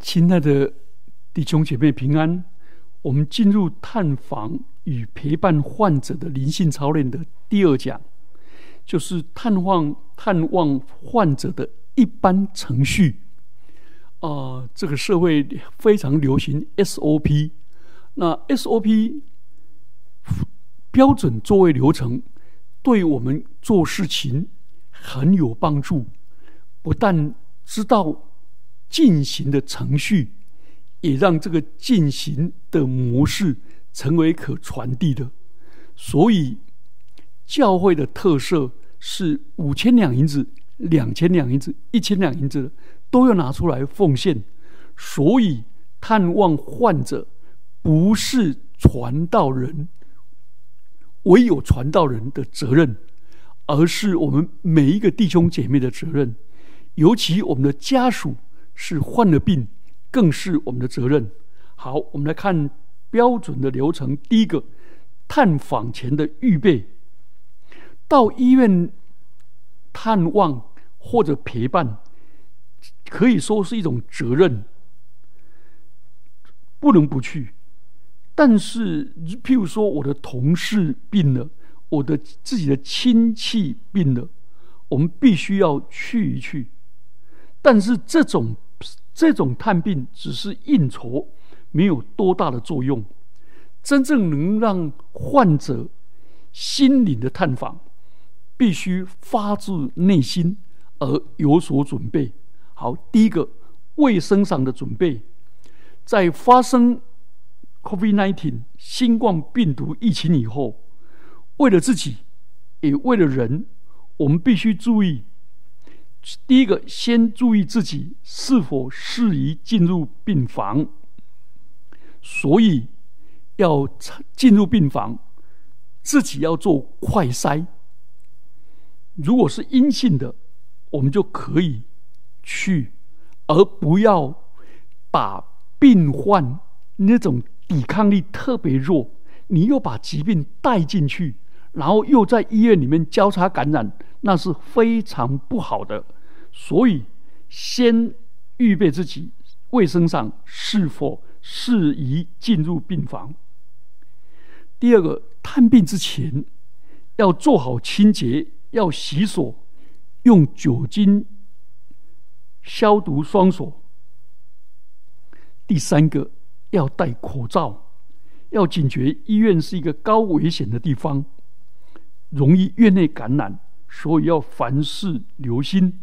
亲爱的弟兄姐妹平安，我们进入探访与陪伴患者的灵性操练的第二讲，就是探望探望患者的一般程序。啊，这个社会非常流行 SOP，那 SOP 标准作为流程，对我们做事情很有帮助，不但知道。进行的程序，也让这个进行的模式成为可传递的。所以，教会的特色是五千两银子、两千两银子、一千两银子都要拿出来奉献。所以，探望患者不是传道人唯有传道人的责任，而是我们每一个弟兄姐妹的责任，尤其我们的家属。是患了病，更是我们的责任。好，我们来看标准的流程。第一个，探访前的预备。到医院探望或者陪伴，可以说是一种责任，不能不去。但是，譬如说我的同事病了，我的自己的亲戚病了，我们必须要去一去。但是这种。这种探病只是应酬，没有多大的作用。真正能让患者心灵的探访，必须发自内心而有所准备。好，第一个卫生上的准备，在发生 COVID-19 新冠病毒疫情以后，为了自己，也为了人，我们必须注意。第一个，先注意自己是否适宜进入病房。所以，要进入病房，自己要做快筛。如果是阴性的，我们就可以去，而不要把病患那种抵抗力特别弱，你又把疾病带进去，然后又在医院里面交叉感染。那是非常不好的，所以先预备自己卫生上是否适宜进入病房。第二个，探病之前要做好清洁，要洗手，用酒精消毒双手。第三个，要戴口罩，要警觉医院是一个高危险的地方，容易院内感染。所以要凡事留心。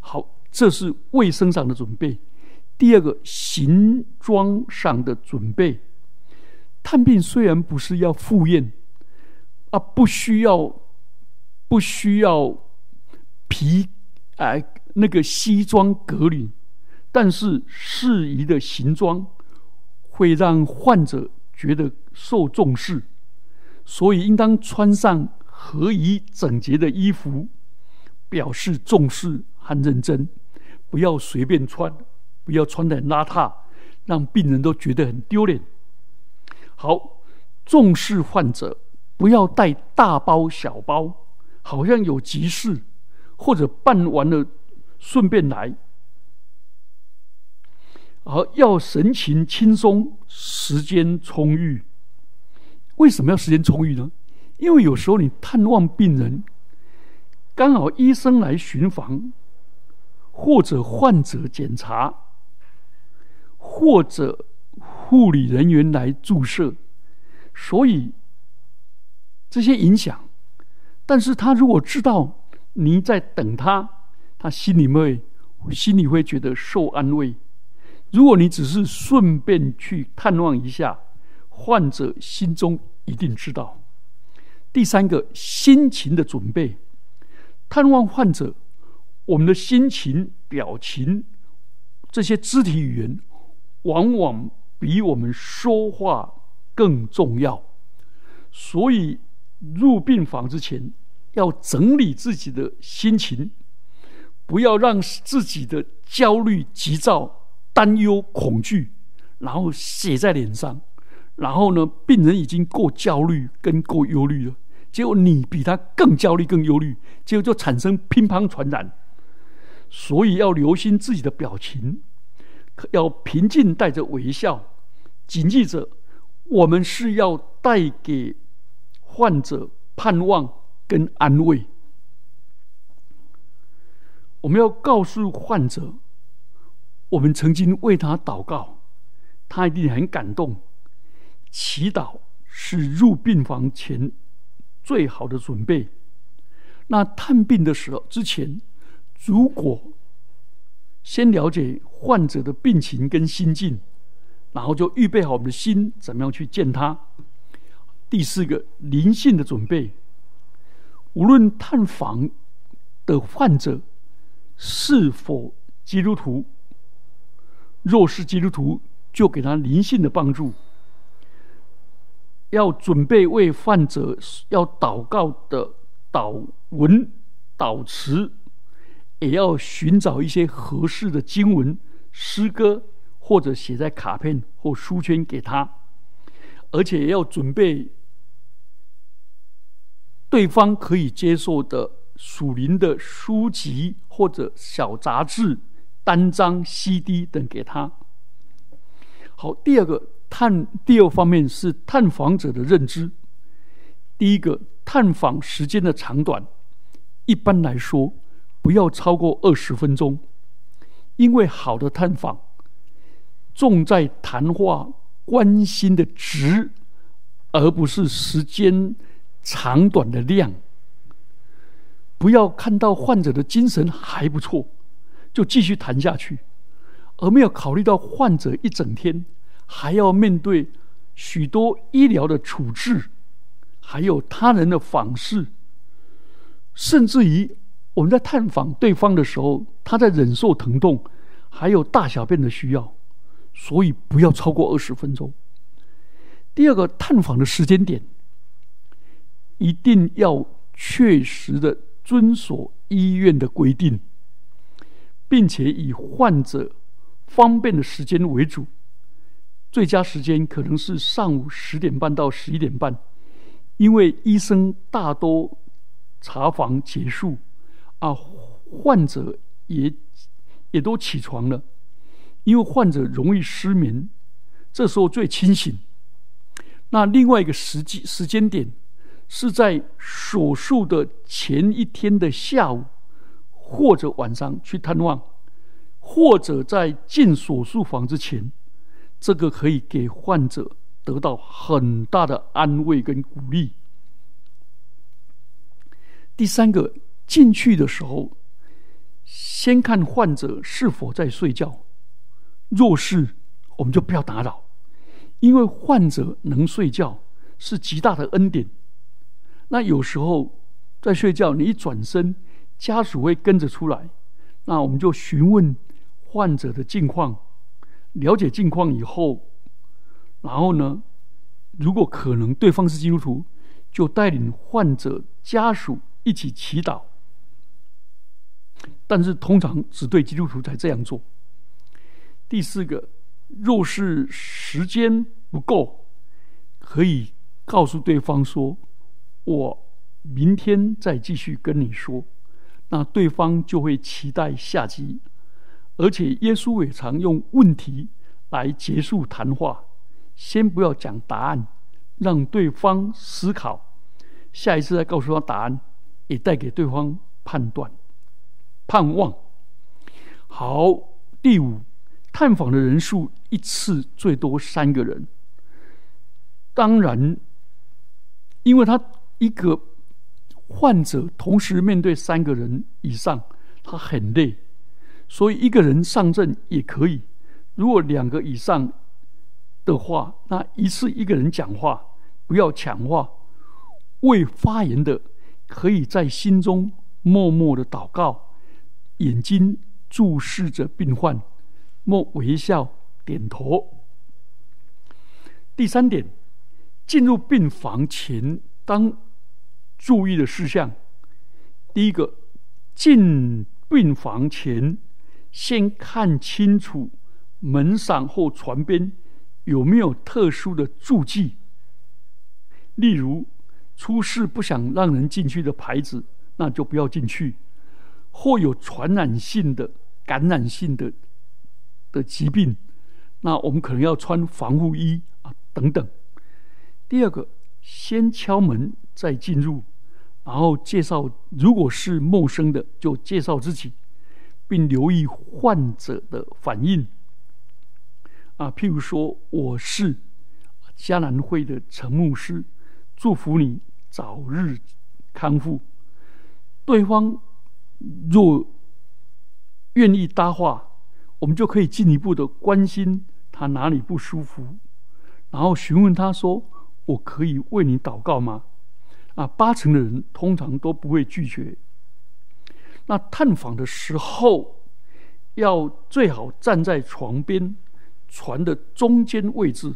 好，这是卫生上的准备。第二个，行装上的准备。探病虽然不是要赴宴，啊，不需要，不需要皮，哎，那个西装革履，但是适宜的行装会让患者觉得受重视，所以应当穿上。合宜整洁的衣服，表示重视和认真。不要随便穿，不要穿的邋遢，让病人都觉得很丢脸。好，重视患者，不要带大包小包，好像有急事或者办完了顺便来。而要神情轻松，时间充裕。为什么要时间充裕呢？因为有时候你探望病人，刚好医生来巡房，或者患者检查，或者护理人员来注射，所以这些影响。但是他如果知道你在等他，他心里会心里会觉得受安慰。如果你只是顺便去探望一下，患者心中一定知道。第三个心情的准备，探望患者，我们的心情、表情这些肢体语言，往往比我们说话更重要。所以入病房之前，要整理自己的心情，不要让自己的焦虑、急躁、担忧、恐惧，然后写在脸上。然后呢，病人已经够焦虑跟够忧虑了。结果你比他更焦虑、更忧虑，结果就产生乒乓传染。所以要留心自己的表情，要平静，带着微笑，谨记着，我们是要带给患者盼望跟安慰。我们要告诉患者，我们曾经为他祷告，他一定很感动。祈祷是入病房前最好的准备。那探病的时候之前，如果先了解患者的病情跟心境，然后就预备好我们的心，怎么样去见他。第四个灵性的准备，无论探访的患者是否基督徒，若是基督徒，就给他灵性的帮助，要准备为患者要祷告的祷文、祷词。也要寻找一些合适的经文、诗歌，或者写在卡片或书签给他，而且要准备对方可以接受的属灵的书籍或者小杂志、单张、CD 等给他。好，第二个探第二方面是探访者的认知。第一个，探访时间的长短，一般来说。不要超过二十分钟，因为好的探访重在谈话关心的值，而不是时间长短的量。不要看到患者的精神还不错，就继续谈下去，而没有考虑到患者一整天还要面对许多医疗的处置，还有他人的访视，甚至于。我们在探访对方的时候，他在忍受疼痛，还有大小便的需要，所以不要超过二十分钟。第二个，探访的时间点一定要确实的遵守医院的规定，并且以患者方便的时间为主。最佳时间可能是上午十点半到十一点半，因为医生大多查房结束。啊，患者也也都起床了，因为患者容易失眠，这时候最清醒。那另外一个时机时间点是在手术的前一天的下午或者晚上去探望，或者在进手术房之前，这个可以给患者得到很大的安慰跟鼓励。第三个。进去的时候，先看患者是否在睡觉。若是，我们就不要打扰，因为患者能睡觉是极大的恩典。那有时候在睡觉，你一转身，家属会跟着出来，那我们就询问患者的近况，了解近况以后，然后呢，如果可能对方是基督徒，就带领患者家属一起祈祷。但是通常只对基督徒才这样做。第四个，若是时间不够，可以告诉对方说：“我明天再继续跟你说。”那对方就会期待下集。而且耶稣也常用问题来结束谈话，先不要讲答案，让对方思考，下一次再告诉他答案，也带给对方判断。盼望好，第五，探访的人数一次最多三个人。当然，因为他一个患者同时面对三个人以上，他很累，所以一个人上阵也可以。如果两个以上的话，那一次一个人讲话，不要抢话。未发言的，可以在心中默默的祷告。眼睛注视着病患，莫微笑点头。第三点，进入病房前当注意的事项：第一个，进病房前先看清楚门上或床边有没有特殊的注记，例如出事不想让人进去的牌子，那就不要进去。或有传染性的、感染性的的疾病，那我们可能要穿防护衣啊等等。第二个，先敲门再进入，然后介绍，如果是陌生的，就介绍自己，并留意患者的反应。啊，譬如说，我是迦南会的陈牧师，祝福你早日康复。对方若愿意搭话，我们就可以进一步的关心他哪里不舒服，然后询问他说：“我可以为你祷告吗？”啊，八成的人通常都不会拒绝。那探访的时候，要最好站在床边。床的中间位置，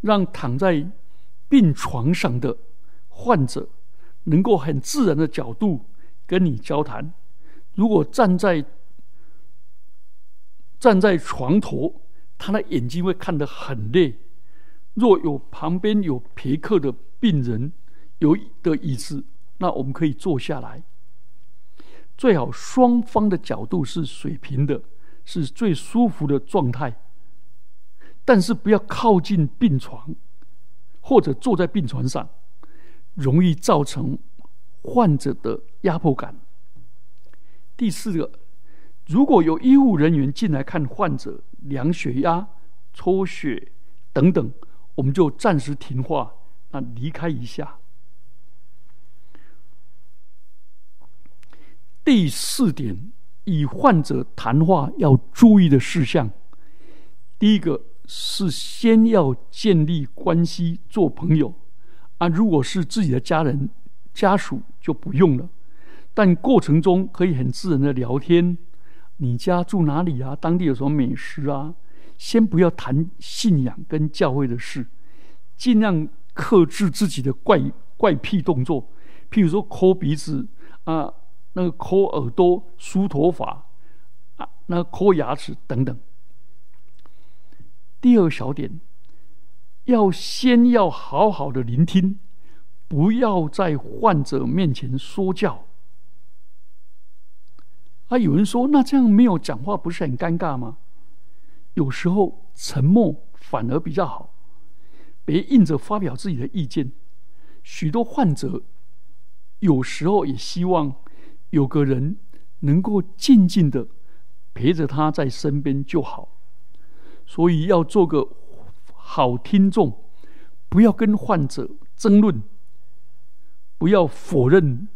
让躺在病床上的患者能够很自然的角度跟你交谈。如果站在站在床头，他的眼睛会看得很累。若有旁边有陪客的病人有的椅子，那我们可以坐下来。最好双方的角度是水平的，是最舒服的状态。但是不要靠近病床，或者坐在病床上，容易造成患者的压迫感。第四个，如果有医护人员进来看患者，量血压、抽血等等，我们就暂时停话，那离开一下。第四点，与患者谈话要注意的事项，第一个。是先要建立关系，做朋友啊。如果是自己的家人、家属就不用了，但过程中可以很自然的聊天。你家住哪里啊？当地有什么美食啊？先不要谈信仰跟教会的事，尽量克制自己的怪怪癖动作，譬如说抠鼻子啊，那个抠耳朵、梳头发啊，那抠牙齿等等。第二小点，要先要好好的聆听，不要在患者面前说教。啊，有人说，那这样没有讲话不是很尴尬吗？有时候沉默反而比较好，别硬着发表自己的意见。许多患者有时候也希望有个人能够静静的陪着他在身边就好。所以要做个好听众，不要跟患者争论，不要否认，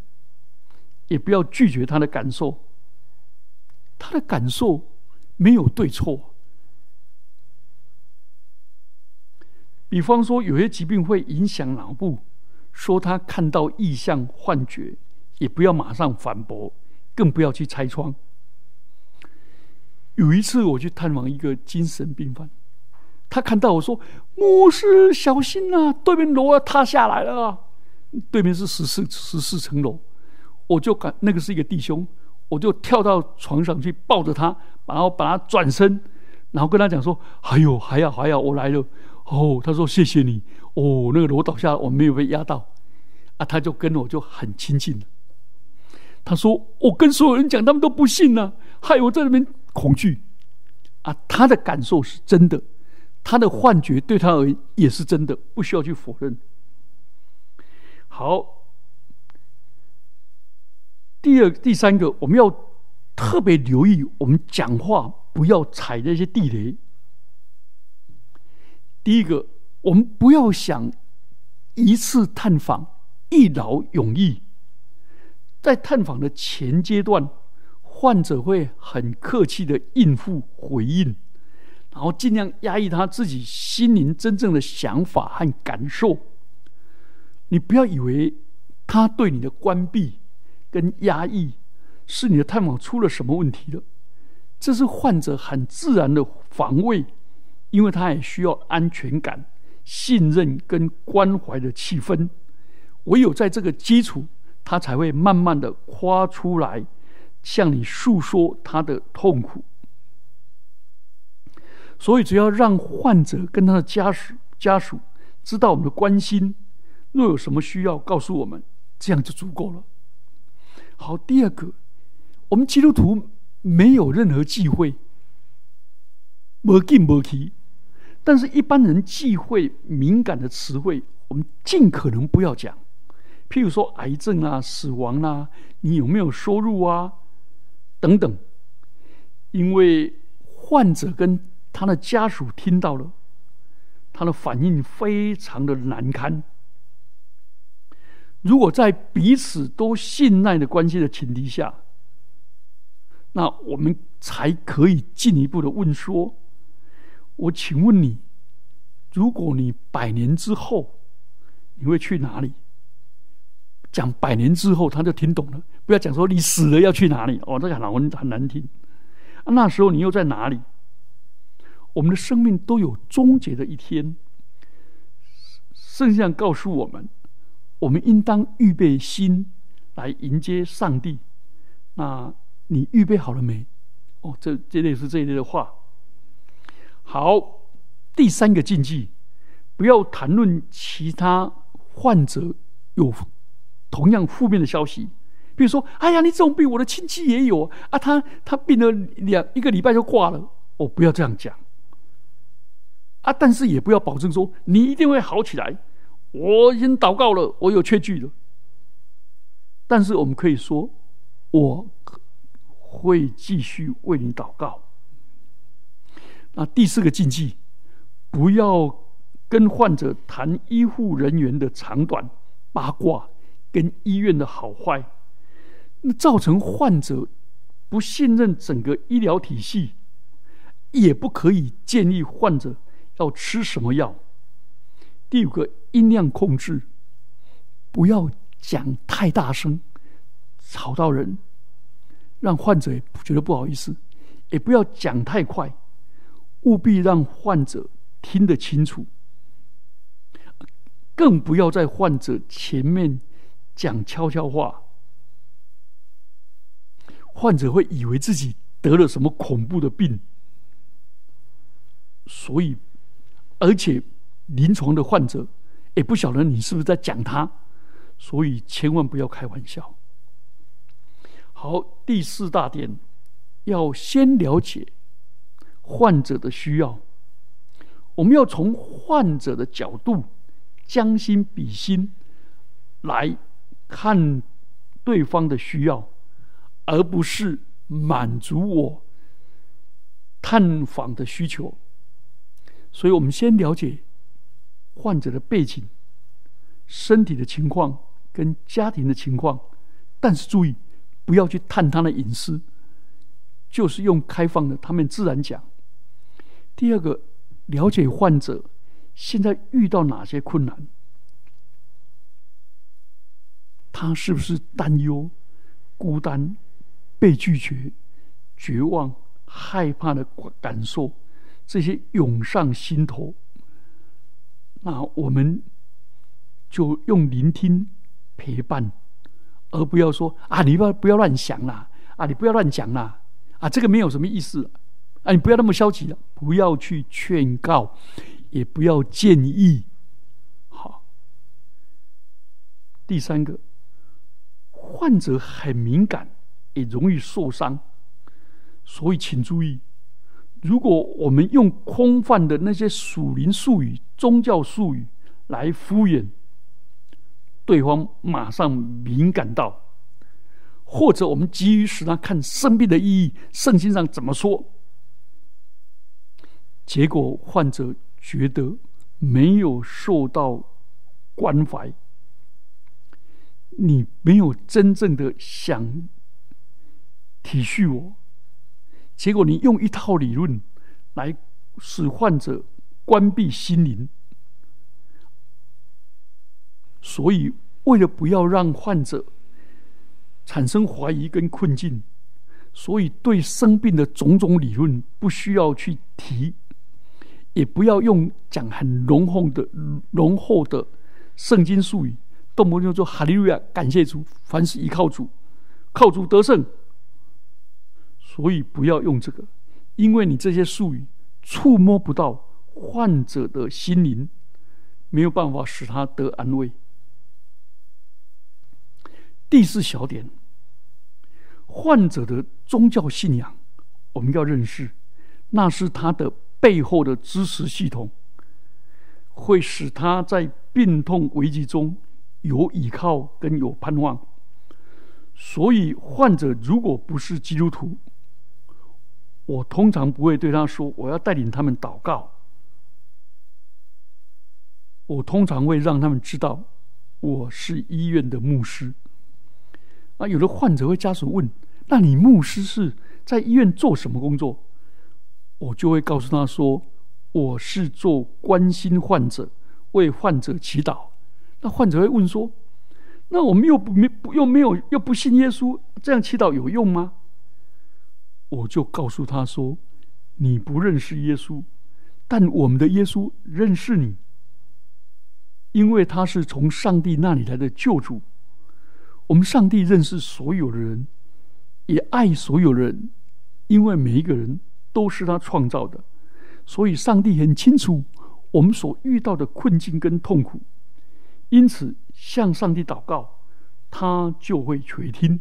也不要拒绝他的感受。他的感受没有对错。比方说，有些疾病会影响脑部，说他看到异象、幻觉，也不要马上反驳，更不要去拆穿。有一次我去探望一个精神病犯，他看到我说：“牧师，小心啊，对面楼要塌下来了。”对面是十四十四层楼，我就赶那个是一个弟兄，我就跳到床上去抱着他，然后把他转身，然后跟他讲说：“还有还要还要，我来了。”哦，他说：“谢谢你。”哦，那个楼倒下，我没有被压到，啊，他就跟我就很亲近了。他说：“我跟所有人讲，他们都不信呢，害我在那边。”恐惧啊，他的感受是真的，他的幻觉对他而言也是真的，不需要去否认。好，第二、第三个，我们要特别留意，我们讲话不要踩那些地雷。第一个，我们不要想一次探访一劳永逸，在探访的前阶段。患者会很客气的应付回应，然后尽量压抑他自己心灵真正的想法和感受。你不要以为他对你的关闭跟压抑是你的探访出了什么问题了，这是患者很自然的防卫，因为他也需要安全感、信任跟关怀的气氛。唯有在这个基础，他才会慢慢的夸出来。向你诉说他的痛苦，所以只要让患者跟他的家属家属知道我们的关心，若有什么需要告诉我们，这样就足够了。好，第二个，我们基督徒没有任何忌讳，没进没去。但是，一般人忌讳敏感的词汇，我们尽可能不要讲。譬如说，癌症啊、死亡啊、你有没有收入啊等等，因为患者跟他的家属听到了，他的反应非常的难堪。如果在彼此都信赖的关系的前提下，那我们才可以进一步的问说：我请问你，如果你百年之后，你会去哪里？讲百年之后，他就听懂了。不要讲说你死了要去哪里哦，这个很难很难听。那时候你又在哪里？我们的生命都有终结的一天。圣像告诉我们，我们应当预备心来迎接上帝。那你预备好了没？哦，这这类是这一类的话。好，第三个禁忌，不要谈论其他患者有同样负面的消息。比如说，哎呀，你这种病，我的亲戚也有啊，他他病了两一个礼拜就挂了。哦，不要这样讲。啊！但是也不要保证说你一定会好起来。我已经祷告了，我有确据了。但是我们可以说，我会继续为你祷告。那第四个禁忌，不要跟患者谈医护人员的长短、八卦跟医院的好坏，那造成患者不信任整个医疗体系，也不可以建议患者。要吃什么药？第五个音量控制，不要讲太大声，吵到人，让患者觉得不好意思；也不要讲太快，务必让患者听得清楚。更不要在患者前面讲悄悄话，患者会以为自己得了什么恐怖的病，所以。而且，临床的患者也不晓得你是不是在讲他，所以千万不要开玩笑。好，第四大点，要先了解患者的需要。我们要从患者的角度将心比心来看对方的需要，而不是满足我探访的需求。所以我们先了解患者的背景、身体的情况跟家庭的情况，但是注意不要去探他的隐私，就是用开放的，他们自然讲。第二个，了解患者现在遇到哪些困难，他是不是担忧、孤单、被拒绝、绝望、害怕的感受。这些涌上心头，那我们就用聆听陪伴，而不要说啊，你不要不要乱想啦，啊，你不要乱讲啦，啊，这个没有什么意思，啊，你不要那么消极了，不要去劝告，也不要建议。好，第三个，患者很敏感，也容易受伤，所以请注意。如果我们用空泛的那些属灵术语、宗教术语来敷衍对方，马上敏感到；或者我们急于使他看生病的意义，圣经上怎么说？结果患者觉得没有受到关怀，你没有真正的想体恤我。结果，你用一套理论来使患者关闭心灵，所以为了不要让患者产生怀疑跟困境，所以对生病的种种理论不需要去提，也不要用讲很浓厚的浓厚的圣经术语，动不动就说哈利路亚，感谢主，凡事依靠主，靠主得胜。所以不要用这个，因为你这些术语触摸不到患者的心灵，没有办法使他得安慰。第四小点，患者的宗教信仰，我们要认识，那是他的背后的支持系统，会使他在病痛危机中有依靠跟有盼望。所以，患者如果不是基督徒，我通常不会对他说：“我要带领他们祷告。”我通常会让他们知道，我是医院的牧师。啊，有的患者会家属问：“那你牧师是在医院做什么工作？”我就会告诉他说：“我是做关心患者，为患者祈祷。”那患者会问说：“那我们又不没又没有又不信耶稣，这样祈祷有用吗？”我就告诉他说：“你不认识耶稣，但我们的耶稣认识你。”因为他是从上帝那里来的救主，我们上帝认识所有的人，也爱所有人，因为每一个人都是他创造的，所以上帝很清楚我们所遇到的困境跟痛苦，因此向上帝祷告，他就会垂听。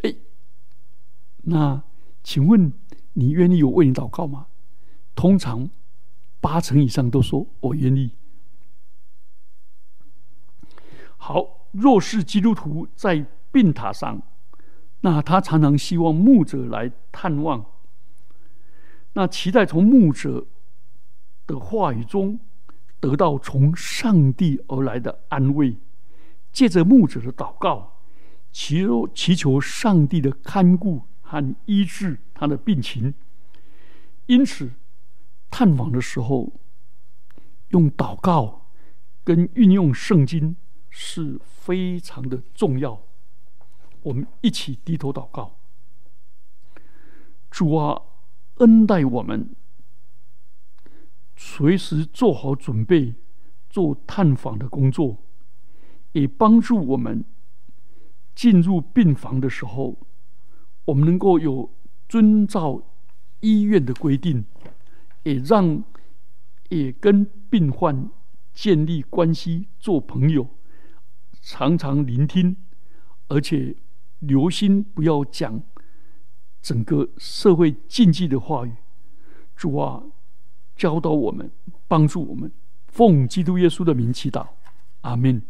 哎，那请问你愿意我为你祷告吗？通常八成以上都说我愿意。好，若是基督徒在病榻上，那他常常希望牧者来探望，那期待从牧者的话语中得到从上帝而来的安慰，借着牧者的祷告，祈求祈求上帝的看顾和医治他的病情。因此，探访的时候用祷告跟运用圣经。是非常的重要，我们一起低头祷告。主啊，恩待我们，随时做好准备做探访的工作，也帮助我们进入病房的时候，我们能够有遵照医院的规定，也让也跟病患建立关系，做朋友。常常聆听，而且留心，不要讲整个社会禁忌的话语。主啊，教导我们，帮助我们，奉基督耶稣的名祈祷，阿门。